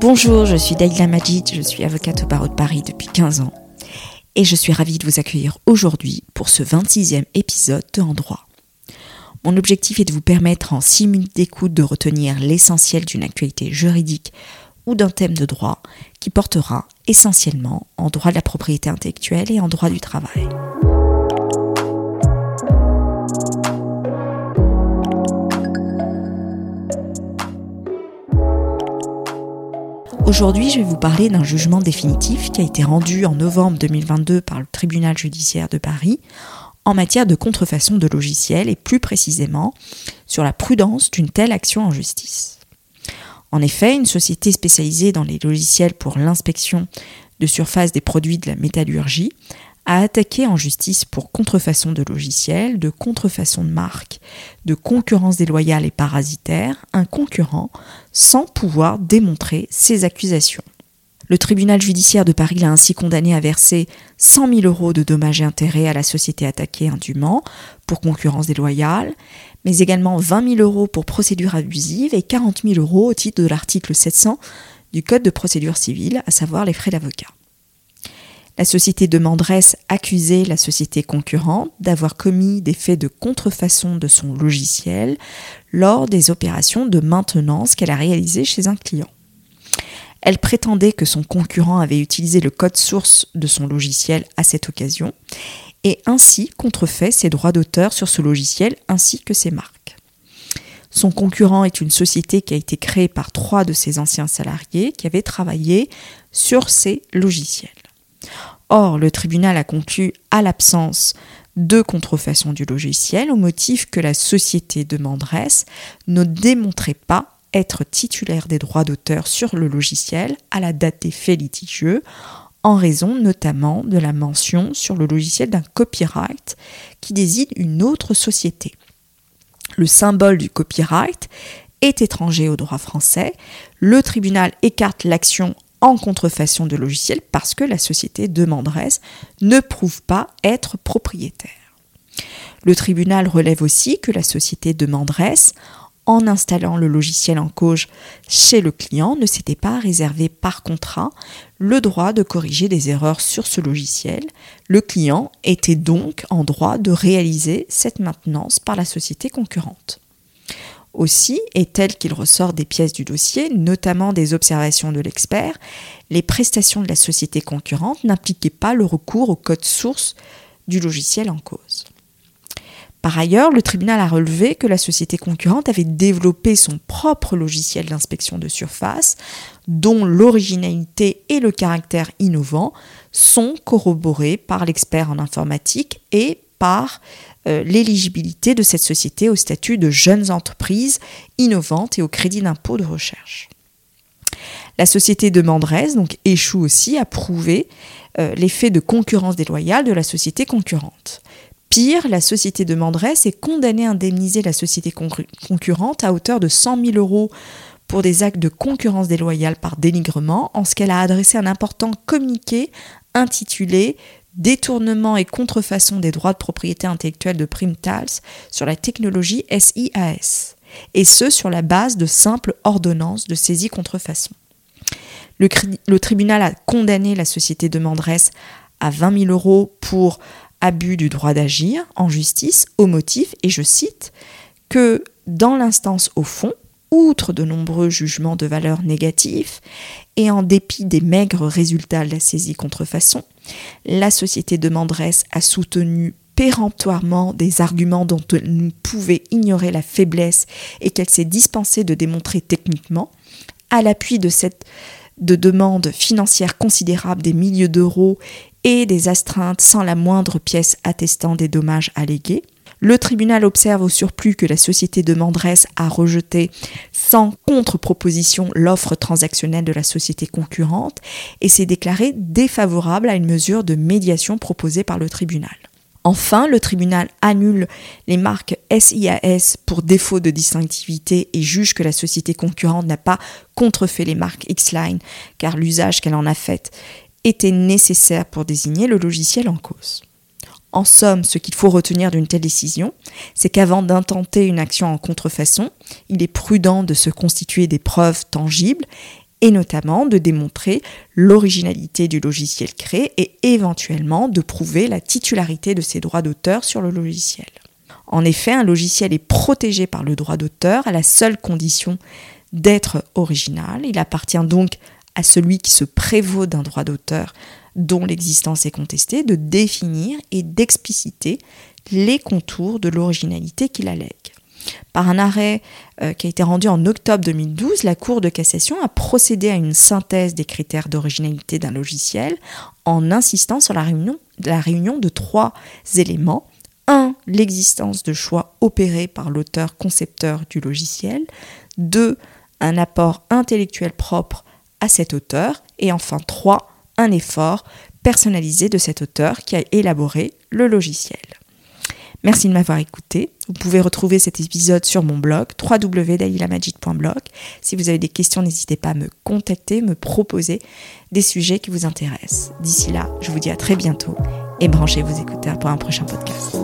Bonjour, je suis Daïla Majid, je suis avocate au barreau de Paris depuis 15 ans et je suis ravie de vous accueillir aujourd'hui pour ce 26e épisode de En droit. Mon objectif est de vous permettre en 6 minutes d'écoute de retenir l'essentiel d'une actualité juridique ou d'un thème de droit qui portera essentiellement en droit de la propriété intellectuelle et en droit du travail. Aujourd'hui, je vais vous parler d'un jugement définitif qui a été rendu en novembre 2022 par le tribunal judiciaire de Paris en matière de contrefaçon de logiciels et plus précisément sur la prudence d'une telle action en justice. En effet, une société spécialisée dans les logiciels pour l'inspection de surface des produits de la métallurgie a attaqué en justice pour contrefaçon de logiciels, de contrefaçon de marque, de concurrence déloyale et parasitaire un concurrent sans pouvoir démontrer ses accusations. Le tribunal judiciaire de Paris l'a ainsi condamné à verser 100 000 euros de dommages et intérêts à la société attaquée indûment pour concurrence déloyale, mais également 20 000 euros pour procédure abusive et 40 000 euros au titre de l'article 700 du Code de procédure civile, à savoir les frais d'avocat. La société de Mandresse accusait la société concurrente d'avoir commis des faits de contrefaçon de son logiciel lors des opérations de maintenance qu'elle a réalisées chez un client. Elle prétendait que son concurrent avait utilisé le code source de son logiciel à cette occasion et ainsi contrefait ses droits d'auteur sur ce logiciel ainsi que ses marques. Son concurrent est une société qui a été créée par trois de ses anciens salariés qui avaient travaillé sur ces logiciels. Or, le tribunal a conclu à l'absence de contrefaçon du logiciel au motif que la société demanderesse ne démontrait pas être titulaire des droits d'auteur sur le logiciel à la date des faits litigieux, en raison notamment de la mention sur le logiciel d'un copyright qui désigne une autre société. Le symbole du copyright est étranger au droit français. Le tribunal écarte l'action en contrefaçon de logiciel parce que la société demanderesse ne prouve pas être propriétaire. Le tribunal relève aussi que la société demanderesse, en installant le logiciel en cause chez le client, ne s'était pas réservé par contrat le droit de corriger des erreurs sur ce logiciel. Le client était donc en droit de réaliser cette maintenance par la société concurrente. Aussi, et tel qu'il ressort des pièces du dossier, notamment des observations de l'expert, les prestations de la société concurrente n'impliquaient pas le recours au code source du logiciel en cause. Par ailleurs, le tribunal a relevé que la société concurrente avait développé son propre logiciel d'inspection de surface, dont l'originalité et le caractère innovant sont corroborés par l'expert en informatique et par euh, l'éligibilité de cette société au statut de jeunes entreprises innovantes et au crédit d'impôt de recherche. La société de Mandrez donc, échoue aussi à prouver euh, l'effet de concurrence déloyale de la société concurrente. Pire, la société de Mandrez est condamnée à indemniser la société concurrente à hauteur de 100 000 euros pour des actes de concurrence déloyale par dénigrement, en ce qu'elle a adressé un important communiqué intitulé détournement et contrefaçon des droits de propriété intellectuelle de Primtals sur la technologie SIAS, et ce sur la base de simples ordonnances de saisie contrefaçon. Le, tribunal a condamné la société de Mandresse à 20 000 euros pour abus du droit d'agir en justice au motif, et je cite, que dans l'instance au fond, outre de nombreux jugements de valeur négatifs, et en dépit des maigres résultats de la saisie contrefaçon, la société de Mandresse a soutenu péremptoirement des arguments dont nous pouvait ignorer la faiblesse et qu'elle s'est dispensée de démontrer techniquement, à l'appui de cette de demandes financières considérables des milliers d'euros et des astreintes sans la moindre pièce attestant des dommages allégués, le tribunal observe au surplus que la société de Mandresse a rejeté sans contre-proposition l'offre transactionnelle de la société concurrente et s'est déclaré défavorable à une mesure de médiation proposée par le tribunal. Enfin, le tribunal annule les marques SIAS pour défaut de distinctivité et juge que la société concurrente n'a pas contrefait les marques Xline car l'usage qu'elle en a fait était nécessaire pour désigner le logiciel en cause. En somme, ce qu'il faut retenir d'une telle décision, c'est qu'avant d'intenter une action en contrefaçon, il est prudent de se constituer des preuves tangibles et notamment de démontrer l'originalité du logiciel créé et éventuellement de prouver la titularité de ses droits d'auteur sur le logiciel. En effet, un logiciel est protégé par le droit d'auteur à la seule condition d'être original. Il appartient donc à celui qui se prévaut d'un droit d'auteur dont l'existence est contestée de définir et d'expliciter les contours de l'originalité qu'il allègue. Par un arrêt euh, qui a été rendu en octobre 2012, la Cour de cassation a procédé à une synthèse des critères d'originalité d'un logiciel en insistant sur la réunion, la réunion de trois éléments. 1. L'existence de choix opérés par l'auteur concepteur du logiciel. 2. Un apport intellectuel propre à cet auteur. Et enfin 3. Un effort personnalisé de cet auteur qui a élaboré le logiciel. Merci de m'avoir écouté. Vous pouvez retrouver cet épisode sur mon blog www.dailylamagic.blog. Si vous avez des questions, n'hésitez pas à me contacter, me proposer des sujets qui vous intéressent. D'ici là, je vous dis à très bientôt et branchez vos écouteurs pour un prochain podcast.